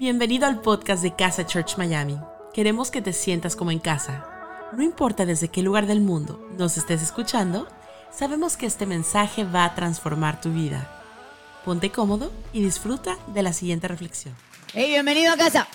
Bienvenido al podcast de Casa Church Miami. Queremos que te sientas como en casa. No importa desde qué lugar del mundo nos estés escuchando, sabemos que este mensaje va a transformar tu vida. Ponte cómodo y disfruta de la siguiente reflexión. Hey, bienvenido a casa.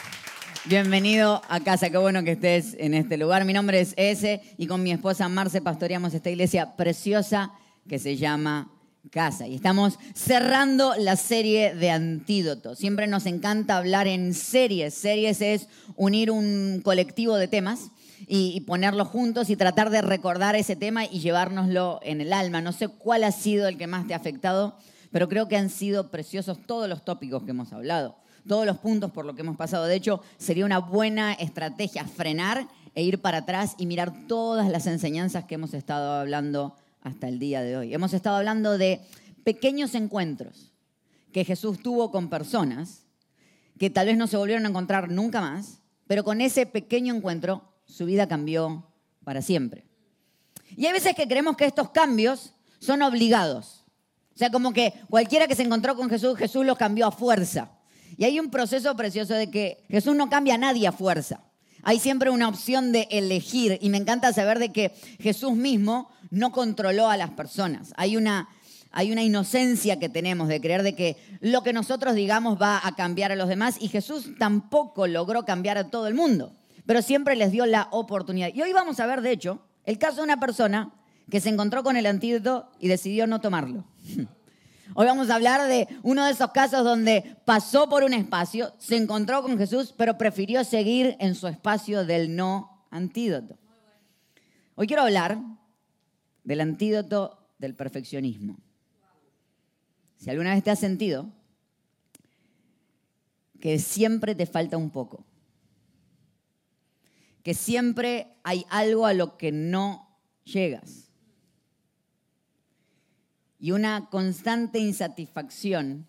Bienvenido a casa, qué bueno que estés en este lugar. Mi nombre es Ese y con mi esposa Marce pastoreamos esta iglesia preciosa que se llama Casa. Y estamos cerrando la serie de antídotos. Siempre nos encanta hablar en series. Series es unir un colectivo de temas y, ponerlos juntos y tratar de recordar ese tema y llevárnoslo en el alma. No sé cuál ha sido el que más te ha afectado, pero creo que han sido preciosos todos los tópicos que hemos hablado todos los puntos por lo que hemos pasado. De hecho, sería una buena estrategia frenar e ir para atrás y mirar todas las enseñanzas que hemos estado hablando hasta el día de hoy. Hemos estado hablando de pequeños encuentros que Jesús tuvo con personas que tal vez no se volvieron a encontrar nunca más, pero con ese pequeño encuentro su vida cambió para siempre. Y hay veces que creemos que estos cambios son obligados. O sea, como que cualquiera que se encontró con Jesús, Jesús los cambió a fuerza. Y hay un proceso precioso de que Jesús no cambia a nadie a fuerza. Hay siempre una opción de elegir y me encanta saber de que Jesús mismo no controló a las personas. Hay una, hay una inocencia que tenemos de creer de que lo que nosotros digamos va a cambiar a los demás y Jesús tampoco logró cambiar a todo el mundo, pero siempre les dio la oportunidad. Y hoy vamos a ver, de hecho, el caso de una persona que se encontró con el antídoto y decidió no tomarlo. Hoy vamos a hablar de uno de esos casos donde pasó por un espacio, se encontró con Jesús, pero prefirió seguir en su espacio del no antídoto. Hoy quiero hablar del antídoto del perfeccionismo. Si alguna vez te has sentido que siempre te falta un poco, que siempre hay algo a lo que no llegas y una constante insatisfacción,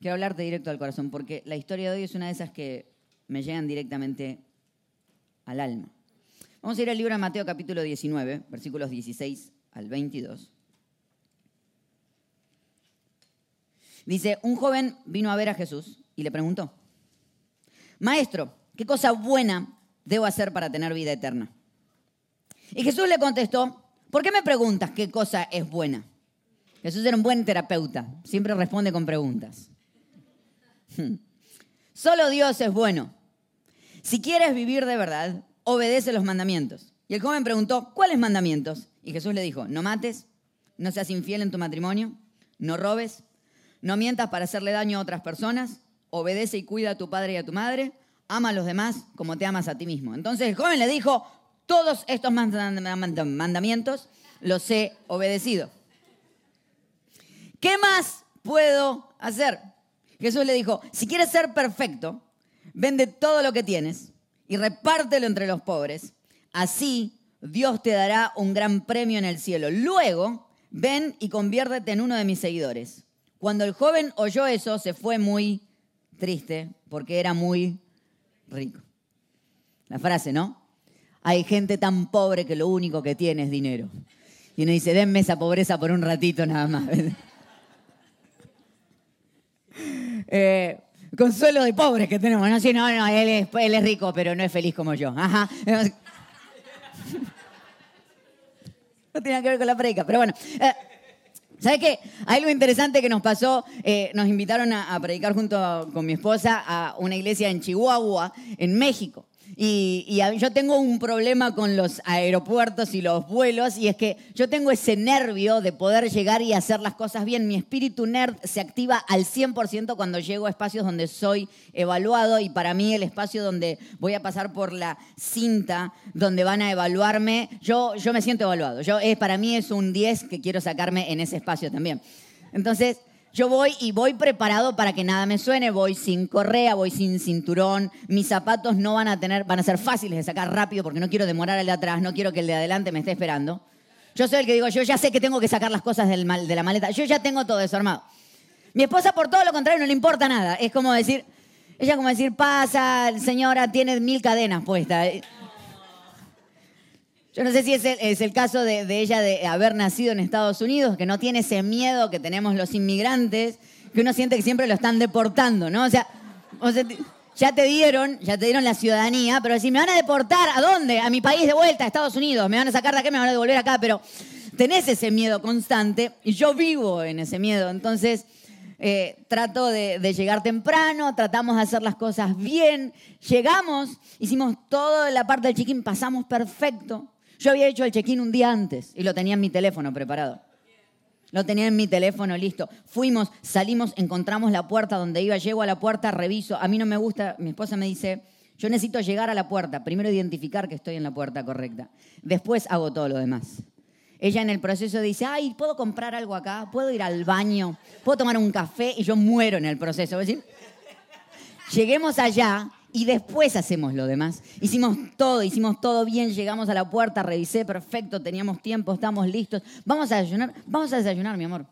quiero hablarte directo al corazón, porque la historia de hoy es una de esas que me llegan directamente al alma. Vamos a ir al libro de Mateo capítulo 19, versículos 16 al 22. Dice, un joven vino a ver a Jesús y le preguntó, Maestro, ¿qué cosa buena debo hacer para tener vida eterna? Y Jesús le contestó, ¿Por qué me preguntas qué cosa es buena? Jesús era un buen terapeuta, siempre responde con preguntas. Solo Dios es bueno. Si quieres vivir de verdad, obedece los mandamientos. Y el joven preguntó, ¿cuáles mandamientos? Y Jesús le dijo, no mates, no seas infiel en tu matrimonio, no robes, no mientas para hacerle daño a otras personas, obedece y cuida a tu padre y a tu madre, ama a los demás como te amas a ti mismo. Entonces el joven le dijo, todos estos mandamientos los he obedecido. ¿Qué más puedo hacer? Jesús le dijo, si quieres ser perfecto, vende todo lo que tienes y repártelo entre los pobres. Así Dios te dará un gran premio en el cielo. Luego, ven y conviértete en uno de mis seguidores. Cuando el joven oyó eso, se fue muy triste porque era muy rico. La frase, ¿no? Hay gente tan pobre que lo único que tiene es dinero. Y uno dice, denme esa pobreza por un ratito nada más. Eh, consuelo de pobres que tenemos. No, sí, no, no, él es, él es rico, pero no es feliz como yo. Ajá. No tiene que ver con la predica, pero bueno. Eh, ¿Sabes qué? Algo interesante que nos pasó. Eh, nos invitaron a predicar junto con mi esposa a una iglesia en Chihuahua, en México. Y, yo tengo un problema con los aeropuertos y los vuelos, y es que yo tengo ese nervio de poder llegar y hacer las cosas bien. Mi espíritu nerd se activa al 100% cuando llego a espacios donde soy evaluado, y para mí el espacio donde voy a pasar por la cinta, donde van a evaluarme, yo, yo me siento evaluado. Yo, es, para mí es un 10 que quiero sacarme en ese espacio también. Entonces, yo voy y voy preparado para que nada me suene, voy sin correa, voy sin cinturón, mis zapatos no van a tener, van a ser fáciles de sacar rápido porque no quiero demorar al de atrás, no quiero que el de adelante me esté esperando. Yo soy el que digo, yo ya sé que tengo que sacar las cosas del de la maleta, yo ya tengo todo eso. Mi esposa por todo lo contrario no le importa nada, es como decir, ella como decir, pasa, señora, tiene mil cadenas puestas. Yo no sé si es el, caso de, ella de haber nacido en Estados Unidos, que no tiene ese miedo que tenemos los inmigrantes, que uno siente que siempre lo están deportando, ¿no? O sea, O ya te dieron, ya te dieron la ciudadanía, pero si me van a deportar, ¿a dónde? A mi país de vuelta, a Estados Unidos. Me van a sacar de acá, me van a devolver acá, pero tenés ese miedo constante y yo vivo en ese miedo. Entonces, eh, trato de, de llegar temprano, tratamos de hacer las cosas bien. Llegamos, hicimos toda la parte del check-in, pasamos perfecto. Yo había hecho el check-in un día antes y lo tenía en mi teléfono preparado. Lo tenía en mi teléfono listo. Fuimos, salimos, encontramos la puerta donde iba, llego a la puerta, reviso. A mí no me gusta, mi esposa me dice, yo necesito llegar a la puerta, primero identificar que estoy en la puerta correcta. Después hago todo lo demás. Ella en el proceso dice, ay, ¿puedo comprar algo acá? ¿Puedo ir al baño? ¿Puedo tomar un café? Y yo muero en el proceso. Lleguemos allá y después hacemos lo demás. Hicimos todo, hicimos todo bien, llegamos a la puerta, revisé, perfecto, teníamos tiempo, estamos listos. Vamos a desayunar, vamos a desayunar, mi amor.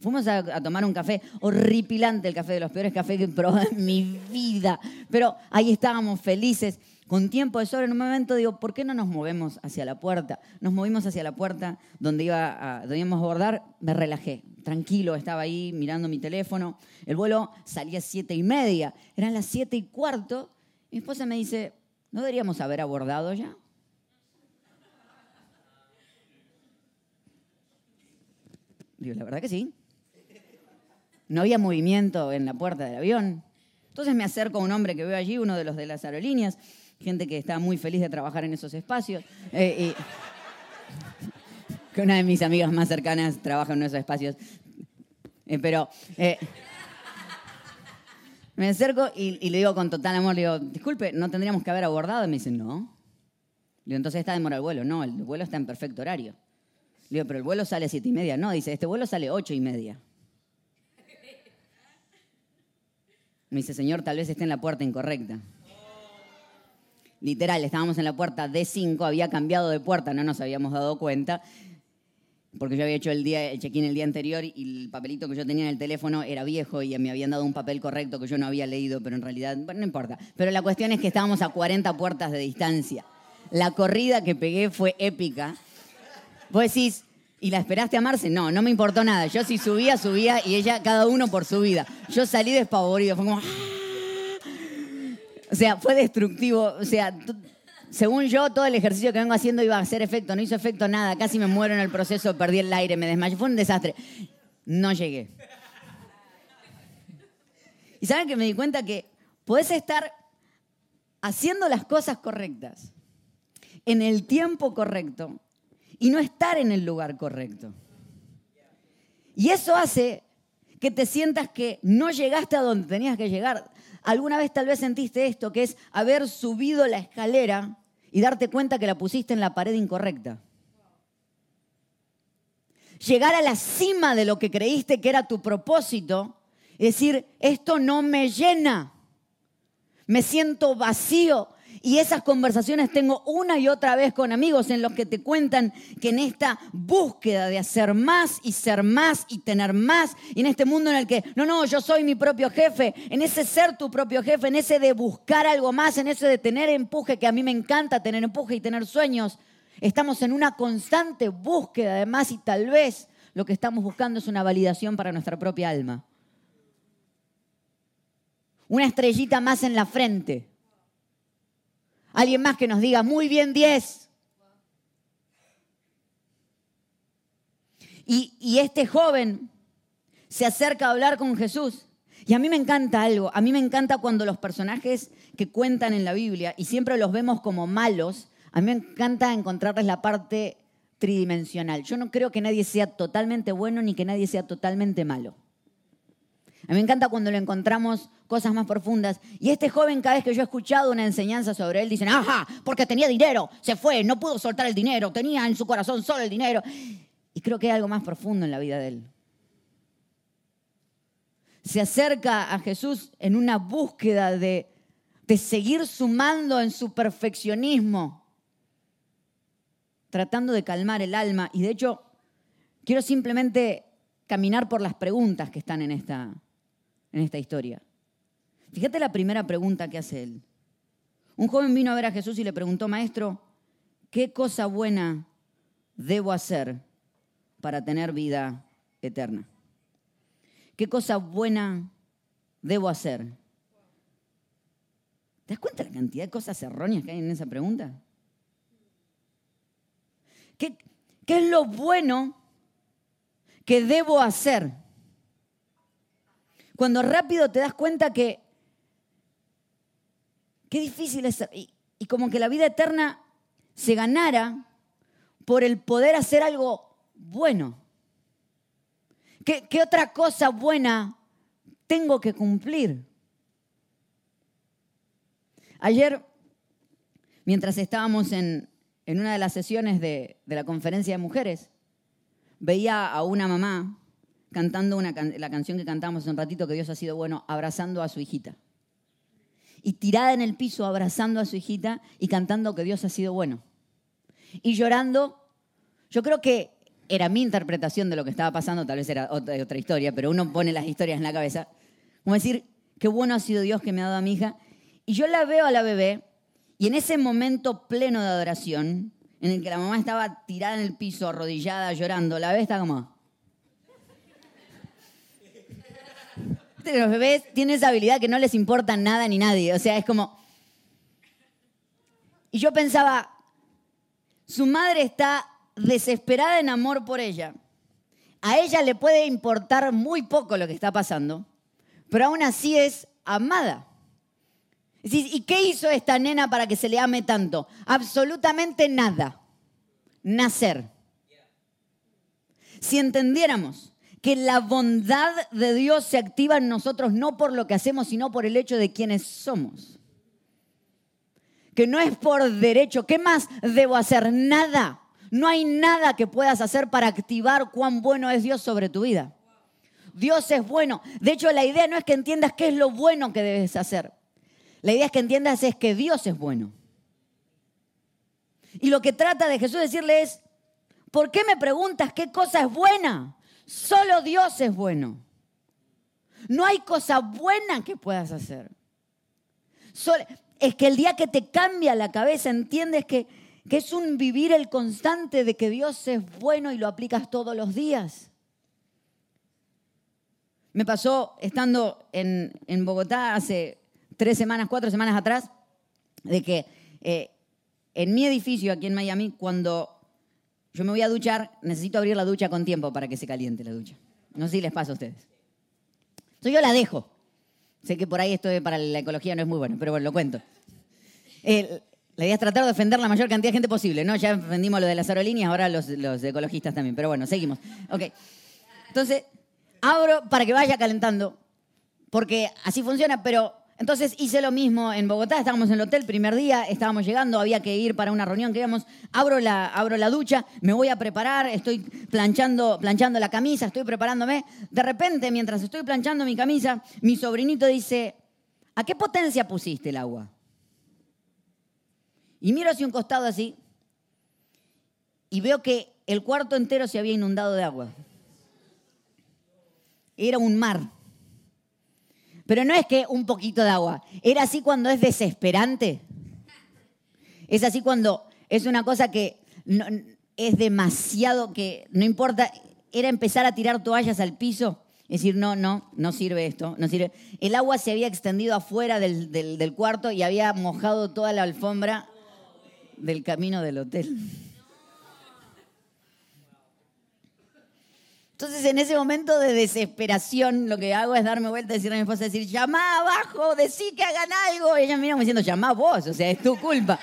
Fuimos a, tomar un café horripilante, el café de los peores cafés que he probado en mi vida. Pero ahí estábamos felices, con tiempo de sobra. En un momento digo, ¿por qué no nos movemos hacia la puerta? Nos movimos hacia la puerta donde, iba a, donde íbamos a abordar, me relajé. Tranquilo, estaba ahí mirando mi teléfono. El vuelo salía a siete y media. Eran las siete y cuarto. Mi esposa me dice, ¿no deberíamos haber abordado ya? Digo, la verdad que sí. No había movimiento en la puerta del avión. Entonces me acerco a un hombre que veo allí, uno de los de las aerolíneas, gente que está muy feliz de trabajar en esos espacios. eh, y- que una de mis amigas más cercanas trabaja en esos espacios. Eh, pero eh, me acerco y, le digo con total amor, le digo, disculpe, ¿no tendríamos que haber abordado? Y me dice, no. Le digo, entonces está demorado el vuelo. No, el vuelo está en perfecto horario. Le digo, pero el vuelo sale a siete y media. No, dice, este vuelo sale ocho y media. Me dice, señor, tal vez esté en la puerta incorrecta. Literal, estábamos en la puerta D5, había cambiado de puerta, no nos habíamos dado cuenta, porque yo había hecho el, día, el check-in el día anterior y el papelito que yo tenía en el teléfono era viejo y me habían dado un papel correcto que yo no había leído, pero en realidad, bueno, no importa. Pero la cuestión es que estábamos a 40 puertas de distancia. La corrida que pegué fue épica. Vos decís, ¿y la esperaste a Marce? No, no me importó nada. Yo si subía, subía y ella, cada uno por su vida. Yo salí despavorido, fue como... ¡ah! O sea, fue destructivo. O sea, según yo, todo el ejercicio que vengo haciendo iba a hacer efecto. No hizo efecto nada. Casi me muero en el proceso, perdí el aire, me desmayé. Fue un desastre. No llegué. Y saben que me di cuenta que podés estar haciendo las cosas correctas, en el tiempo correcto, y no estar en el lugar correcto. Y eso hace que te sientas que no llegaste a donde tenías que llegar. Alguna vez tal vez sentiste esto, que es haber subido la escalera y darte cuenta que la pusiste en la pared incorrecta. Llegar a la cima de lo que creíste que era tu propósito y decir, esto no me llena, me siento vacío. Y esas conversaciones tengo una y otra vez con amigos en los que te cuentan que en esta búsqueda de hacer más y ser más y tener más, y en este mundo en el que, no, no, yo soy mi propio jefe, en ese ser tu propio jefe, en ese de buscar algo más, en ese de tener empuje, que a mí me encanta tener empuje y tener sueños, estamos en una constante búsqueda de más y tal vez lo que estamos buscando es una validación para nuestra propia alma. Una estrellita más en la frente. Alguien más que nos diga, muy bien 10. Y, y este joven se acerca a hablar con Jesús. Y a mí me encanta algo, a mí me encanta cuando los personajes que cuentan en la Biblia, y siempre los vemos como malos, a mí me encanta encontrarles la parte tridimensional. Yo no creo que nadie sea totalmente bueno ni que nadie sea totalmente malo. A mí me encanta cuando lo encontramos cosas más profundas. Y este joven, cada vez que yo he escuchado una enseñanza sobre él, dicen, ajá, porque tenía dinero, se fue, no pudo soltar el dinero, tenía en su corazón solo el dinero. Y creo que hay algo más profundo en la vida de él. Se acerca a Jesús en una búsqueda de, de seguir sumando en su perfeccionismo, tratando de calmar el alma. Y de hecho, quiero simplemente caminar por las preguntas que están en esta, en esta historia. Fíjate la primera pregunta que hace él. Un joven vino a ver a Jesús y le preguntó, maestro, ¿qué cosa buena debo hacer para tener vida eterna? ¿Qué cosa buena debo hacer ¿Te das cuenta la cantidad de cosas erróneas que hay en esa pregunta? ¿Qué, qué es lo bueno que debo hacer? Cuando rápido te das cuenta que qué difícil es y, como que la vida eterna se ganara por el poder hacer algo bueno. ¿Qué, qué otra cosa buena tengo que cumplir? Ayer, mientras estábamos en, en una de las sesiones de, de, la conferencia de mujeres, veía a una mamá cantando la canción que cantamos hace un ratito, que Dios ha sido bueno, abrazando a su hijita. Y tirada en el piso, abrazando a su hijita y cantando que Dios ha sido bueno. Y llorando, yo creo que era mi interpretación de lo que estaba pasando, tal vez era otra, otra historia, pero uno pone las historias en la cabeza. Como decir, qué bueno ha sido Dios que me ha dado a mi hija. Y yo la veo a la bebé y en ese momento pleno de adoración, en el que la mamá estaba tirada en el piso, arrodillada, llorando, la bebé está como... Los bebés tienen esa habilidad que no les importa nada ni nadie. O sea, es como... Y yo pensaba, su madre está desesperada en amor por ella. A ella le puede importar muy poco lo que está pasando, pero aún así es amada. ¿Y qué hizo esta nena para que se le ame tanto? Absolutamente nada. Nacer. Si entendiéramos que la bondad de Dios se activa en nosotros no por lo que hacemos, sino por el hecho de quienes somos. Que no es por derecho. ¿Qué más debo hacer? Nada. No hay nada que puedas hacer para activar cuán bueno es Dios sobre tu vida. Dios es bueno. De hecho, la idea no es que entiendas qué es lo bueno que debes hacer. La idea es que entiendas es que Dios es bueno. Y lo que trata de Jesús decirle es, ¿por qué me preguntas qué cosa es buena? Solo Dios es bueno. No hay cosa buena que puedas hacer. es que el día que te cambia la cabeza entiendes que, que es un vivir el constante de que Dios es bueno y lo aplicas todos los días. Me pasó estando en, en Bogotá hace tres semanas, cuatro semanas atrás, de que eh, en mi edificio aquí en Miami, cuando yo me voy a duchar, necesito abrir la ducha con tiempo para que se caliente la ducha. No sé si les pasa a ustedes. Entonces yo la dejo. Sé que por ahí esto para la ecología no es muy bueno, pero bueno, lo cuento. la idea es tratar de defender la mayor cantidad de gente posible, ¿no? Ya defendimos lo de las aerolíneas, ahora los, los ecologistas también, pero bueno, seguimos. Ok. Entonces, abro para que vaya calentando, porque así funciona, pero entonces hice lo mismo en Bogotá, estábamos en el hotel, primer día, estábamos llegando, había que ir para una reunión que íbamos, abro la, abro la ducha, me voy a preparar, estoy planchando, planchando la camisa, estoy preparándome. De repente, mientras estoy planchando mi camisa, mi sobrinito dice, ¿a qué potencia pusiste el agua? Y miro hacia un costado así y veo que el cuarto entero se había inundado de agua. Era un mar. Pero no es que un poquito de agua. Era así cuando es desesperante. Es así cuando es una cosa que es demasiado, que no importa. Era empezar a tirar toallas al piso. Es decir, no, no, no sirve esto, no sirve. El agua se había extendido afuera del cuarto y había mojado toda la alfombra del camino del hotel. Entonces, en ese momento de desesperación, lo que hago es darme vuelta y decirle a mi esposa, decir, llama abajo, decí que hagan algo. Y ella me mira diciendo, llama vos, o sea, es tu culpa.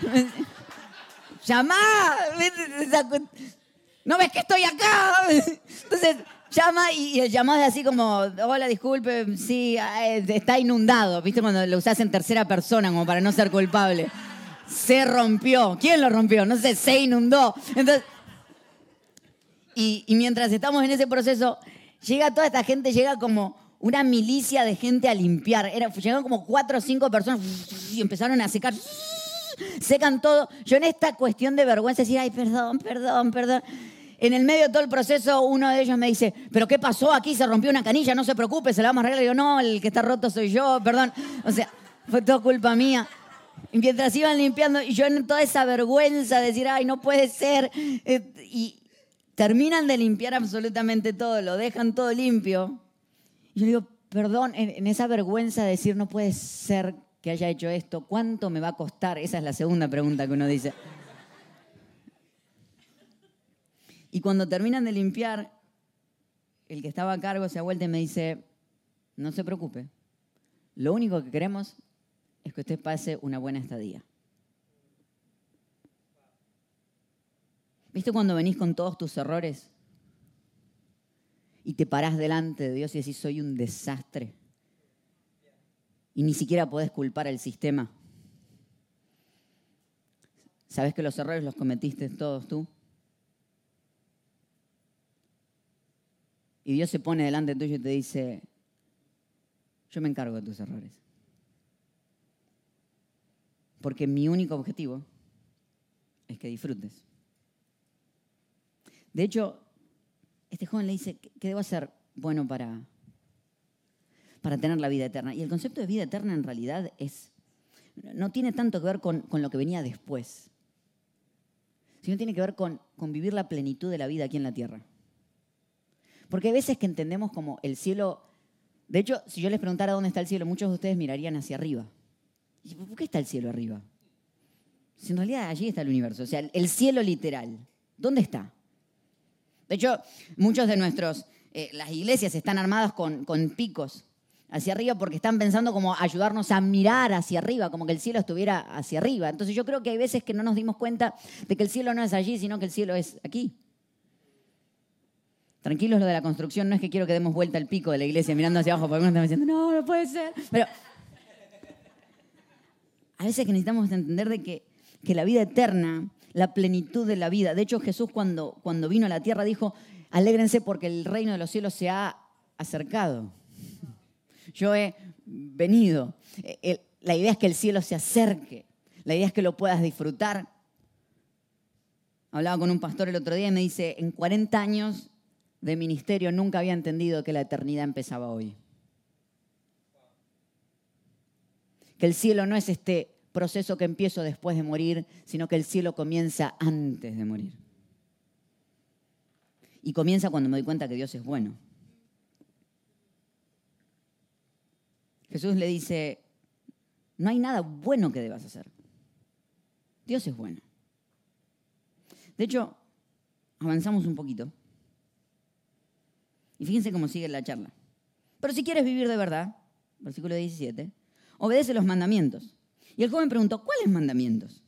llama, no ves que estoy acá. Entonces, llama y, el llamado es así como, hola, disculpe, sí, está inundado. ¿Viste cuando lo usas en tercera persona como para no ser culpable? Se rompió. ¿Quién lo rompió? No sé, se inundó. Entonces, y, mientras estamos en ese proceso, llega toda esta gente, llega como una milicia de gente a limpiar. Llegaron como cuatro o cinco personas y empezaron a secar. Secan todo. Yo en esta cuestión de vergüenza decía, ay, perdón, perdón, perdón. En el medio de todo el proceso, uno de ellos me dice, ¿pero qué pasó aquí? Se rompió una canilla, no se preocupe, se la vamos a arreglar. Y yo, no, el que está roto soy yo, perdón. O sea, fue todo culpa mía. Y mientras iban limpiando, y yo en toda esa vergüenza de decir, ay, no puede ser. Eh, y, terminan de limpiar absolutamente todo, lo dejan todo limpio. Y yo digo, perdón, en, esa vergüenza de decir no puede ser que haya hecho esto? ¿Cuánto me va a costar? Esa es la segunda pregunta que uno dice. Y cuando terminan de limpiar, el que estaba a cargo se ha vuelto y me dice, no se preocupe, lo único que queremos es que usted pase una buena estadía. ¿Viste cuando venís con todos tus errores y te parás delante de Dios y decís, soy un desastre? Y ni siquiera podés culpar al sistema. ¿Sabes que los errores los cometiste todos tú? Y Dios se pone delante tuyo y te dice, yo me encargo de tus errores. Porque mi único objetivo es que disfrutes. De hecho, este joven le dice, ¿qué debo hacer bueno para, para tener la vida eterna? Y el concepto de vida eterna en realidad es, no tiene tanto que ver con, lo que venía después, sino tiene que ver con, con vivir la plenitud de la vida aquí en la tierra. Porque hay veces que entendemos como el cielo... De hecho, si yo les preguntara dónde está el cielo, muchos de ustedes mirarían hacia arriba. ¿Y por qué está el cielo arriba? Si en realidad allí está el universo, o sea, el cielo literal. ¿Dónde está? De hecho, muchos de nuestros, eh, las iglesias están armadas con, con picos hacia arriba porque están pensando como ayudarnos a mirar hacia arriba, como que el cielo estuviera hacia arriba. Entonces yo creo que hay veces que no nos dimos cuenta de que el cielo no es allí, sino que el cielo es aquí. Tranquilos lo de la construcción, no es que quiero que demos vuelta al pico de la iglesia mirando hacia abajo, porque algunos están diciendo, no, no puede ser. Pero a veces que necesitamos entender de que, que la vida eterna, la plenitud de la vida. De hecho, Jesús cuando, cuando vino a la tierra dijo, alégrense porque el reino de los cielos se ha acercado. Yo he venido. Eh, la idea es que el cielo se acerque. La idea es que lo puedas disfrutar. Hablaba con un pastor el otro día y me dice, en 40 años de ministerio nunca había entendido que la eternidad empezaba hoy. Que el cielo no es este proceso que empiezo después de morir, sino que el cielo comienza antes de morir. Y comienza cuando me doy cuenta que Dios es bueno. Jesús le dice, no hay nada bueno que debas hacer. Dios es bueno. De hecho, avanzamos un poquito. Y fíjense cómo sigue la charla. Pero si quieres vivir de verdad, versículo 17, obedece los mandamientos. Y el joven preguntó, ¿cuáles mandamientos?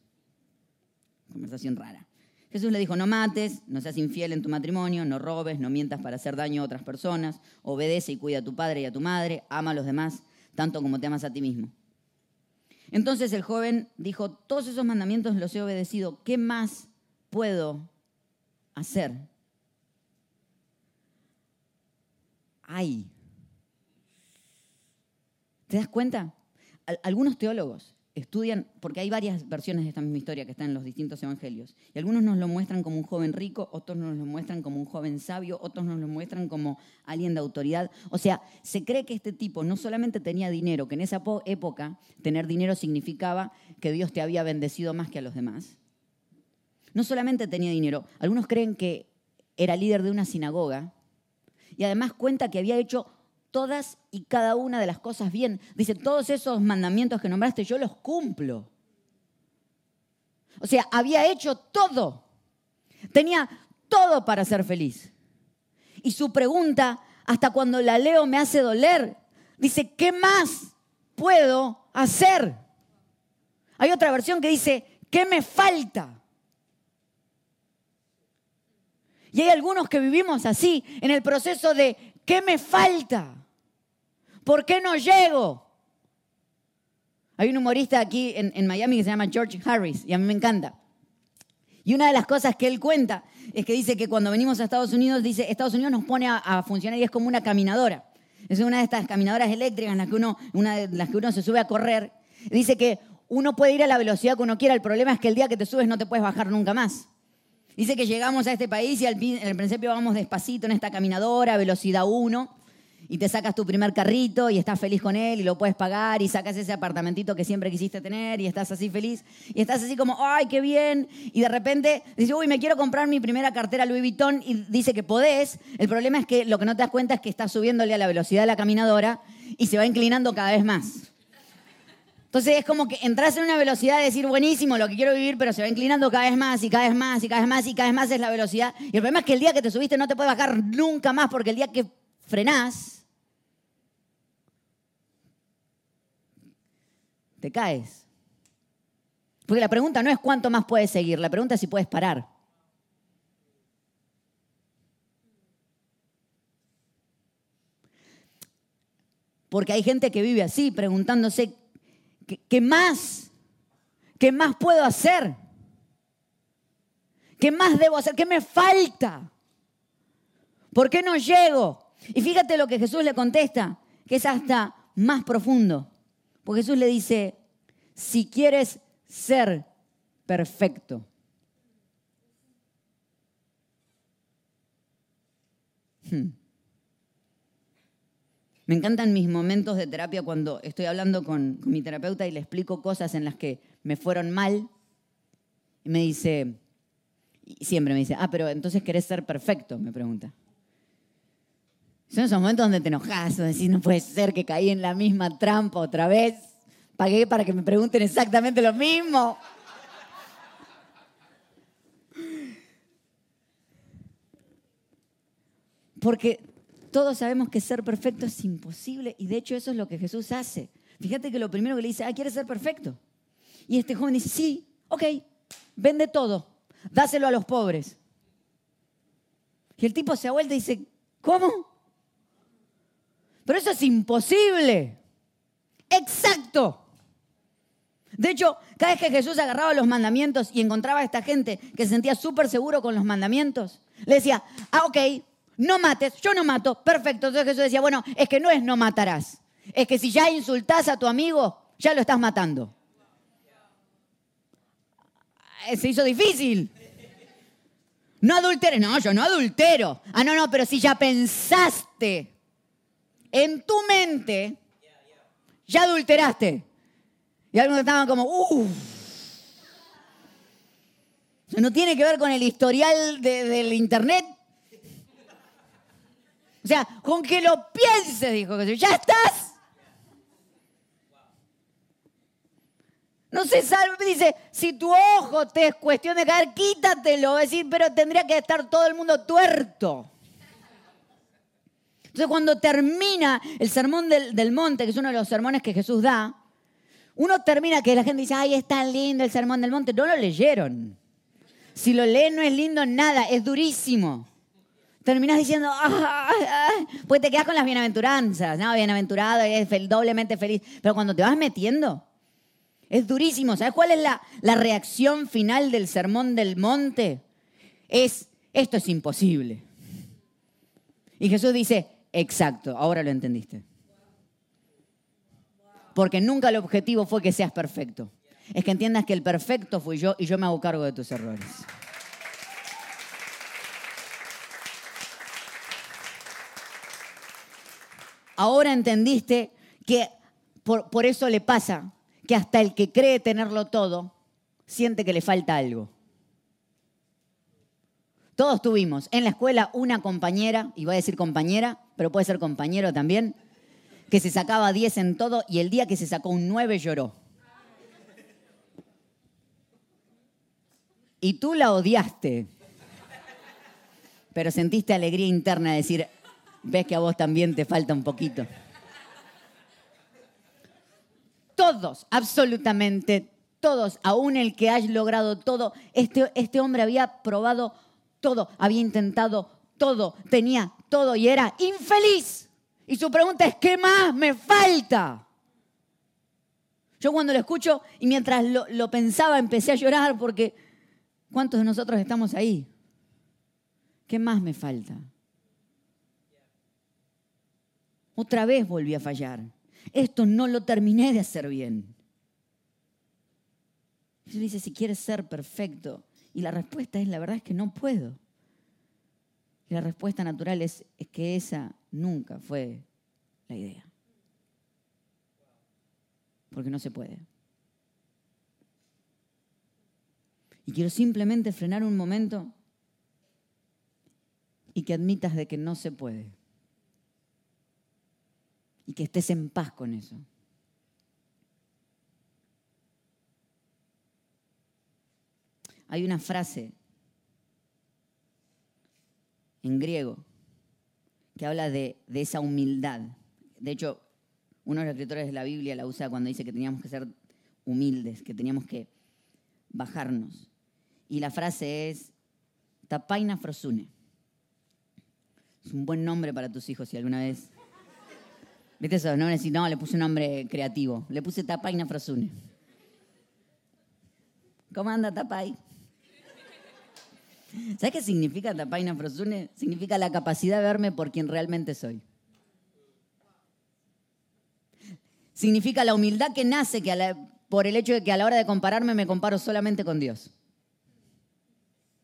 Conversación rara. Jesús le dijo, no mates, no seas infiel en tu matrimonio, no robes, no mientas para hacer daño a otras personas, obedece y cuida a tu padre y a tu madre, ama a los demás, tanto como te amas a ti mismo. Entonces el joven dijo, todos esos mandamientos los he obedecido, ¿qué más puedo hacer? hay. ¿Te das cuenta? Algunos teólogos estudian, porque hay varias versiones de esta misma historia que están en los distintos evangelios, y algunos nos lo muestran como un joven rico, otros nos lo muestran como un joven sabio, otros nos lo muestran como alguien de autoridad. O sea, se cree que este tipo no solamente tenía dinero, que en esa época tener dinero significaba que Dios te había bendecido más que a los demás. No solamente tenía dinero, algunos creen que era líder de una sinagoga, y además cuenta que había hecho todas y cada una de las cosas bien. Dice, todos esos mandamientos que nombraste yo los cumplo. O sea, había hecho todo. Tenía todo para ser feliz. Y su pregunta, hasta cuando la leo me hace doler, dice, ¿qué más puedo hacer? Hay otra versión que dice, ¿qué me falta? Y hay algunos que vivimos así, en el proceso de, ¿qué me falta? ¿Por qué no llego? Hay un humorista aquí en, Miami que se llama George Harris y a mí me encanta. Y una de las cosas que él cuenta es que dice que cuando venimos a Estados Unidos, dice, Estados Unidos nos pone a, funcionar y es como una caminadora. Es una de estas caminadoras eléctricas en las que uno, una de las que uno se sube a correr. Dice que uno puede ir a la velocidad que uno quiera, el problema es que el día que te subes no te puedes bajar nunca más. Dice que llegamos a este país y al, principio vamos despacito en esta caminadora, velocidad 1, y te sacas tu primer carrito y estás feliz con él y lo puedes pagar y sacas ese apartamentito que siempre quisiste tener y estás así feliz y estás así como, ay, qué bien. Y de repente dices, uy, me quiero comprar mi primera cartera Louis Vuitton y dice que podés. El problema es que lo que no te das cuenta es que estás subiéndole a la velocidad de la caminadora y se va inclinando cada vez más. Entonces es como que entras en una velocidad de decir, buenísimo, lo que quiero vivir, pero se va inclinando cada vez más y cada vez más y cada vez más y cada vez más es la velocidad. Y el problema es que el día que te subiste no te puedes bajar nunca más porque el día que frenás, te caes. Porque la pregunta no es cuánto más puedes seguir, la pregunta es si puedes parar. Porque hay gente que vive así, preguntándose ¿Qué, más? ¿Qué más puedo hacer? ¿Qué más debo hacer? ¿Qué me falta? ¿Por qué no llego? Y fíjate lo que Jesús le contesta, que es hasta más profundo. Porque Jesús le dice, si quieres ser perfecto. Hmm. Me encantan mis momentos de terapia cuando estoy hablando con, mi terapeuta y le explico cosas en las que me fueron mal. Y me dice, y siempre me dice, ah, pero entonces querés ser perfecto, me pregunta. Son esos momentos donde te enojas o decís, no puede ser que caí en la misma trampa otra vez. Pagué para que me pregunten exactamente lo mismo. Porque todos sabemos que ser perfecto es imposible y de hecho eso es lo que Jesús hace. Fíjate que lo primero que le dice, ah, ¿quieres ser perfecto? Y este joven dice, sí, ok, vende todo, dáselo a los pobres. Y el tipo se ha vuelto y dice, ¿cómo? Pero eso es imposible. Exacto. De hecho, cada vez que Jesús agarraba los mandamientos y encontraba a esta gente que se sentía súper seguro con los mandamientos, le decía, ah, ok, no mates, yo no mato, perfecto. Entonces Jesús decía, bueno, es que no es no matarás, es que si ya insultás a tu amigo, ya lo estás matando. Eh, se hizo difícil. No adulteres, no, yo no adultero. Ah, no, no, pero si ya pensaste en tu mente, ya adulteraste. Y algunos estaban como, uff. No tiene que ver con el historial del internet, o sea, con que lo pienses, dijo Jesús, ya estás. No se salve, dice, si tu ojo te es cuestión de caer, quítatelo. Es decir, pero tendría que estar todo el mundo tuerto. Entonces, cuando termina el sermón del, del, monte, que es uno de los sermones que Jesús da, uno termina que la gente dice, ay, es tan lindo el sermón del monte. No lo leyeron. Si lo leen no es lindo nada, es durísimo terminas diciendo, pues te quedas con las bienaventuranzas, ¿no? Bienaventurado, es doblemente feliz. Pero cuando te vas metiendo, es durísimo. ¿Sabes cuál es la, la reacción final del sermón del monte? Es, esto es imposible. Y Jesús dice, exacto, ahora lo entendiste. Porque nunca el objetivo fue que seas perfecto. Es que entiendas que el perfecto fui yo y yo me hago cargo de tus errores. ahora entendiste que por, eso le pasa que hasta el que cree tenerlo todo siente que le falta algo. Todos tuvimos en la escuela una compañera, y voy a decir compañera, pero puede ser compañero también, que se sacaba 10 en todo y el día que se sacó un 9 lloró. Y tú la odiaste, pero sentiste alegría interna de decir, ves que a vos también te falta un poquito. Todos, absolutamente todos, aún el que haya logrado todo, este, este hombre había probado todo, había intentado todo, tenía todo y era infeliz. Y su pregunta es, ¿qué más me falta? Yo cuando lo escucho y mientras lo, pensaba empecé a llorar porque ¿cuántos de nosotros estamos ahí? ¿Qué más me falta? Otra vez volví a fallar. Esto no lo terminé de hacer bien. Jesús dice, si quieres ser perfecto. Y la respuesta es, la verdad es que no puedo. Y la respuesta natural es, es que esa nunca fue la idea. Porque no se puede. Y quiero simplemente frenar un momento y que admitas de que no se puede y que estés en paz con eso. Hay una frase en griego que habla de, esa humildad. De hecho, uno de los escritores de la Biblia la usa cuando dice que teníamos que ser humildes, que teníamos que bajarnos. Y la frase es Tapaina Frosune. Es un buen nombre para tus hijos si alguna vez... ¿Viste eso? No, no, le puse un nombre creativo. Le puse Tapaina Frosune. ¿Cómo anda Tapay? ¿Sabes qué significa Tapaina Frosune? Significa la capacidad de verme por quien realmente soy. Significa la humildad que nace que por el hecho de que a la hora de compararme me comparo solamente con Dios.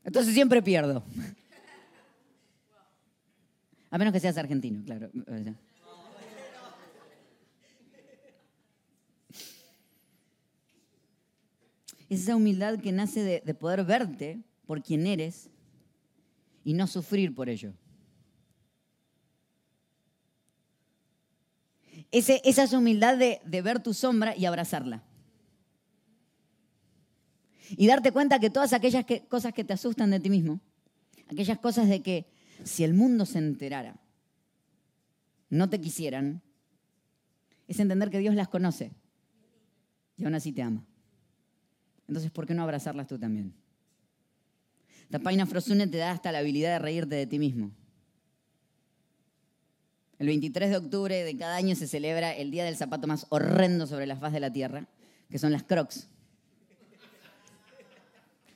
Entonces siempre pierdo. A menos que seas argentino, claro. Es esa humildad que nace de, de poder verte por quien eres y no sufrir por ello. esa es humildad de, de ver tu sombra y abrazarla. Y darte cuenta que todas aquellas cosas que te asustan de ti mismo, aquellas cosas de que si el mundo se enterara, no te quisieran, es entender que Dios las conoce y aún así te ama. Entonces, ¿por qué no abrazarlas tú también? Tapaina Frosune te da hasta la habilidad de reírte de ti mismo. El 23 de octubre de cada año se celebra el día del zapato más horrendo sobre la faz de la tierra, que son las crocs.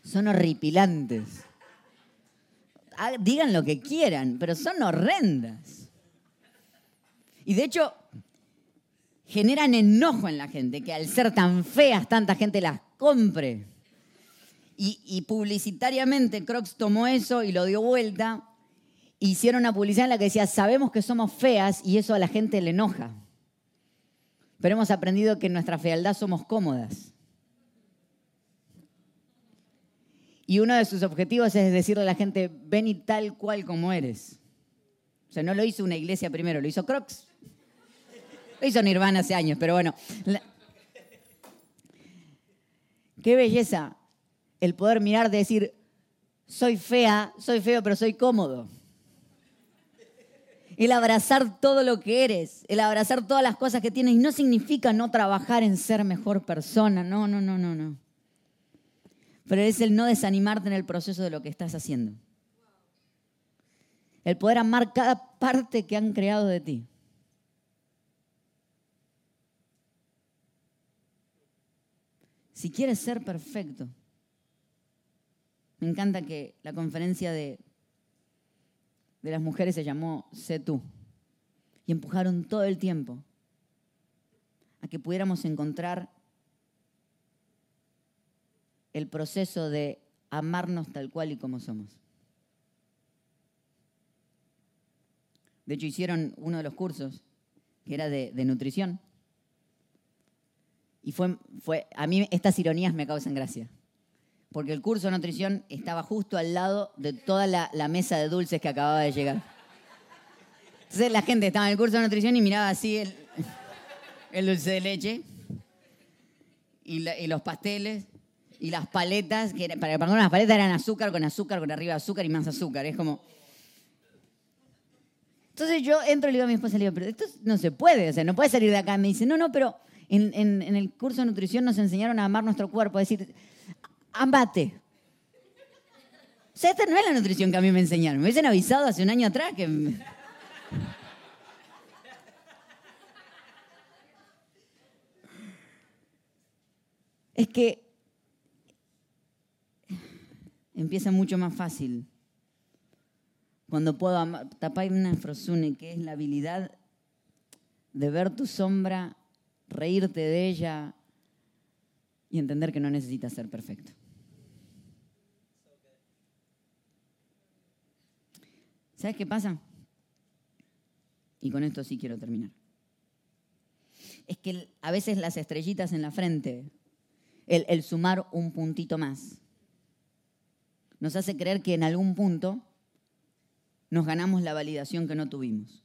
Son horripilantes. Ah, digan lo que quieran, pero son horrendas. Y de hecho, generan enojo en la gente, que al ser tan feas tanta gente las compre. Y, publicitariamente Crocs tomó eso y lo dio vuelta hicieron una publicidad en la que decía, sabemos que somos feas y eso a la gente le enoja. Pero hemos aprendido que en nuestra fealdad somos cómodas. Y uno de sus objetivos es decirle a la gente, ven y tal cual como eres. O sea, no lo hizo una iglesia primero, lo hizo Crocs. Lo hizo Nirvana hace años, pero bueno. Qué belleza el poder mirar, de decir, soy fea, soy feo, pero soy cómodo el abrazar todo lo que eres, el abrazar todas las cosas que tienes. No significa no trabajar en ser mejor persona, no, no, no, no, no. Pero es el no desanimarte en el proceso de lo que estás haciendo. El poder amar cada parte que han creado de ti. Si quieres ser perfecto, me encanta que la conferencia de de las mujeres se llamó Sé tú. Y empujaron todo el tiempo a que pudiéramos encontrar el proceso de amarnos tal cual y como somos. De hecho, hicieron uno de los cursos que era de, nutrición. Y fue, fue, a mí estas ironías me causan gracia porque el curso de nutrición estaba justo al lado de toda la, mesa de dulces que acababa de llegar. Entonces la gente estaba en el curso de nutrición y miraba así el, dulce de leche y, los pasteles y las paletas, que para, para las paletas eran azúcar con azúcar, con arriba azúcar y más azúcar. Es como... Entonces yo entro y le digo a mi esposa, le digo, pero esto no se puede, o sea, no puede salir de acá. Me dice, no, no, pero en, en el curso de nutrición nos enseñaron a amar nuestro cuerpo, a decir, Ambate. O sea, esta no es la nutrición que a mí me enseñaron. Me hubiesen avisado hace un año atrás que... Es que empieza mucho más fácil cuando puedo amar, tapar una frosune, que es la habilidad de ver tu sombra, reírte de ella y entender que no necesitas ser perfecto. ¿Sabes qué pasa? Y con esto sí quiero terminar. Es que a veces las estrellitas en la frente, el, sumar un puntito más, nos hace creer que en algún punto nos ganamos la validación que no tuvimos.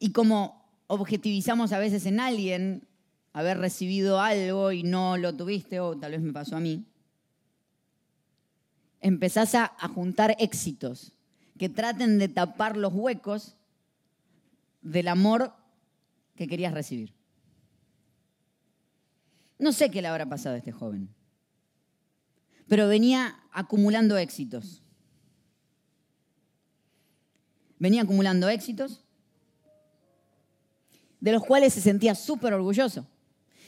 Y como objetivizamos a veces en alguien haber recibido algo y no lo tuviste, o tal vez me pasó a mí, empezás a, a juntar éxitos que traten de tapar los huecos del amor que querías recibir. No sé qué le habrá pasado a este joven, pero venía acumulando éxitos. Venía acumulando éxitos de los cuales se sentía súper orgulloso.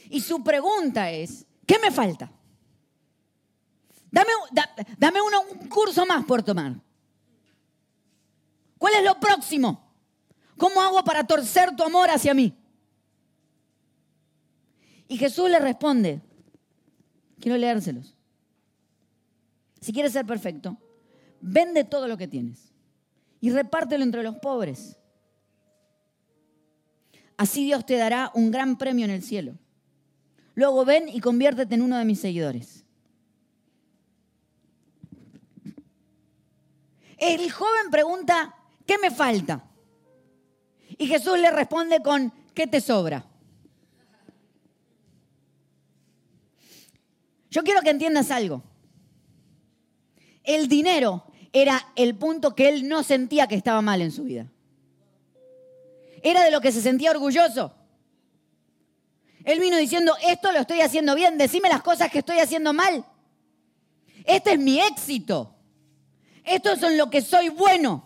Y su pregunta es, ¿qué me falta? Dame, dame un curso más por tomar. ¿Cuál es lo próximo? ¿Cómo hago para torcer tu amor hacia mí? Y Jesús le responde, quiero leérselos. Si quieres ser perfecto, vende todo lo que tienes y repártelo entre los pobres. Así Dios te dará un gran premio en el cielo. Luego ven y conviértete en uno de mis seguidores. El joven pregunta, ¿qué me falta? Y Jesús le responde con, ¿qué te sobra? Yo quiero que entiendas algo. El dinero era el punto que él no sentía que estaba mal en su vida. Era de lo que se sentía orgulloso. Él vino diciendo, esto lo estoy haciendo bien, decime las cosas que estoy haciendo mal. Este es mi éxito. Esto es en lo que soy bueno.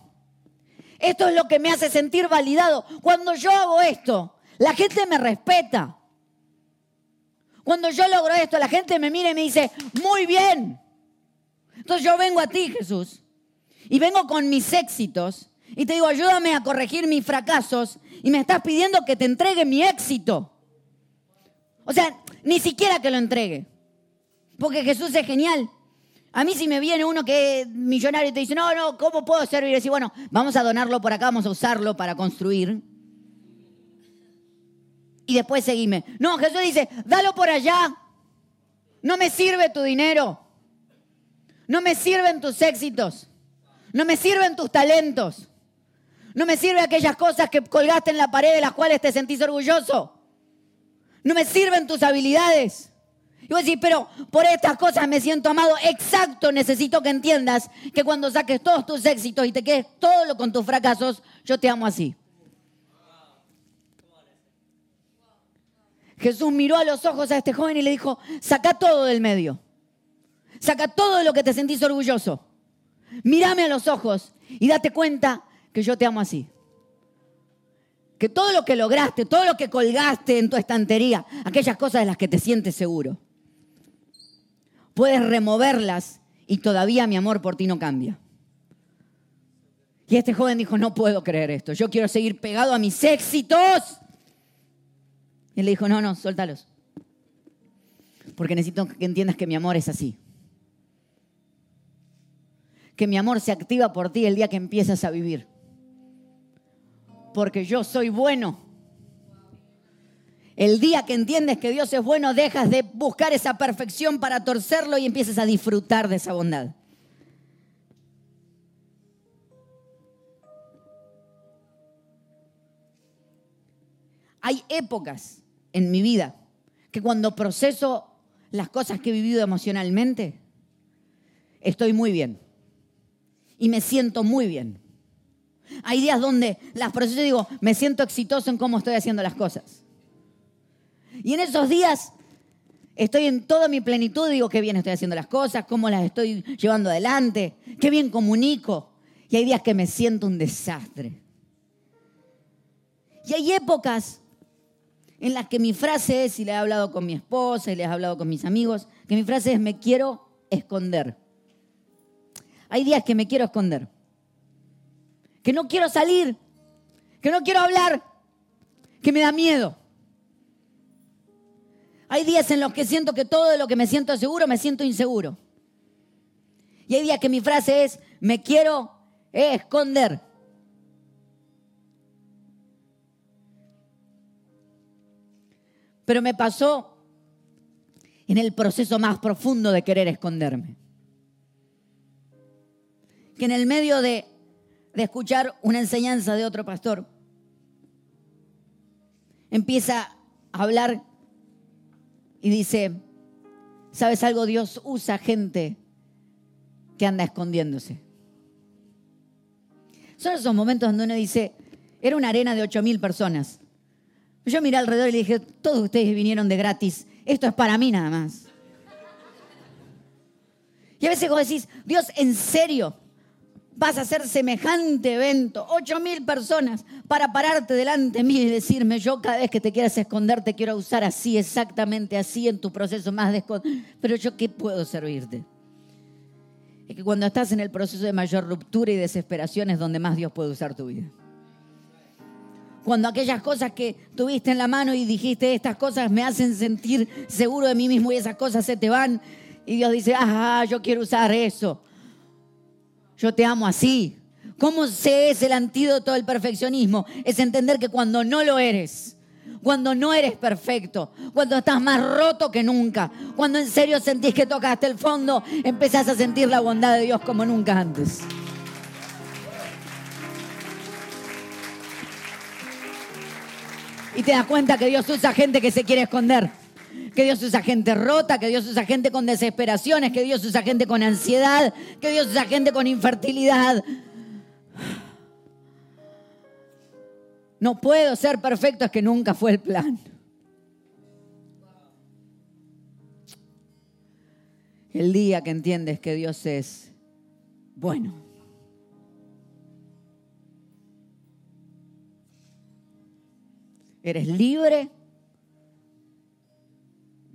Esto es lo que me hace sentir validado. Cuando yo hago esto, la gente me respeta. Cuando yo logro esto, la gente me mira y me dice, muy bien. Entonces yo vengo a ti, Jesús, y vengo con mis éxitos, y te digo, ayúdame a corregir mis fracasos, y me estás pidiendo que te entregue mi éxito. O sea, ni siquiera que lo entregue, porque Jesús es genial. A mí si me viene uno que es millonario y te dice, no, no, ¿cómo puedo servir? Y decir, bueno, vamos a donarlo por acá, vamos a usarlo para construir. Y después seguime. No, Jesús dice, dalo por allá. No me sirve tu dinero. No me sirven tus éxitos. No me sirven tus talentos. No me sirven aquellas cosas que colgaste en la pared de las cuales te sentís orgulloso. No me sirven tus habilidades. Y vos decís, pero por estas cosas me siento amado. Exacto, necesito que entiendas que cuando saques todos tus éxitos y te quedes todo con tus fracasos, yo te amo así. Jesús miró a los ojos a este joven y le dijo, saca todo del medio. Saca todo de lo que te sentís orgulloso. Mírame a los ojos y date cuenta que yo te amo así. Que todo lo que lograste, todo lo que colgaste en tu estantería, aquellas cosas de las que te sientes seguro, puedes removerlas y todavía mi amor por ti no cambia. Y este joven dijo, no puedo creer esto, yo quiero seguir pegado a mis éxitos. Y él le dijo, no, no, suéltalos. Porque necesito que entiendas que mi amor es así. Que mi amor se activa por ti el día que empiezas a vivir. Porque yo soy bueno el día que entiendes que Dios es bueno, dejas de buscar esa perfección para torcerlo y empiezas a disfrutar de esa bondad. Hay épocas en mi vida que cuando proceso las cosas que he vivido emocionalmente, estoy muy bien. Y me siento muy bien. Hay días donde las proceso y digo, me siento exitoso en cómo estoy haciendo las cosas. Y en esos días estoy en toda mi plenitud, digo qué bien estoy haciendo las cosas, cómo las estoy llevando adelante, qué bien comunico. Y hay días que me siento un desastre. Y hay épocas en las que mi frase es, y le he hablado con mi esposa y le he hablado con mis amigos, que mi frase es me quiero esconder. Hay días que me quiero esconder. Que no quiero salir, que no quiero hablar, que me da miedo. Hay días en los que siento que todo lo que me siento seguro, me siento inseguro. Y hay días que mi frase es, me quiero esconder. Pero me pasó en el proceso más profundo de querer esconderme. Que en el medio de, de escuchar una enseñanza de otro pastor, empieza a hablar Y dice, ¿sabes algo? Dios usa gente que anda escondiéndose. Son esos momentos donde uno dice, era una arena de 8.000 personas. Yo miré alrededor y le dije, todos ustedes vinieron de gratis, esto es para mí nada más. Y a veces vos decís, Dios, ¿en serio? Vas a hacer semejante evento, ocho mil personas, para pararte delante de mí y decirme, yo cada vez que te quieras esconder te quiero usar así, exactamente así en tu proceso más de Pero yo, ¿qué puedo servirte? Es que cuando estás en el proceso de mayor ruptura y desesperación es donde más Dios puede usar tu vida. Cuando aquellas cosas que tuviste en la mano y dijiste, estas cosas me hacen sentir seguro de mí mismo y esas cosas se te van. Y Dios dice, ah, yo quiero usar eso yo te amo así. ¿Cómo se es el antídoto del perfeccionismo? Es entender que cuando no lo eres, cuando no eres perfecto, cuando estás más roto que nunca, cuando en serio sentís que tocas hasta el fondo, empezás a sentir la bondad de Dios como nunca antes. Y te das cuenta que Dios usa gente que se quiere esconder que Dios usa gente rota, que Dios usa gente con desesperaciones, que Dios usa gente con ansiedad, que Dios usa gente con infertilidad. No puedo ser perfecto, es que nunca fue el plan. El día que entiendes que Dios es bueno. Eres libre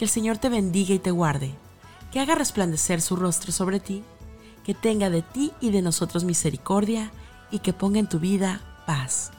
Que el Señor te bendiga y te guarde, que haga resplandecer su rostro sobre ti, que tenga de ti y de nosotros misericordia y que ponga en tu vida paz.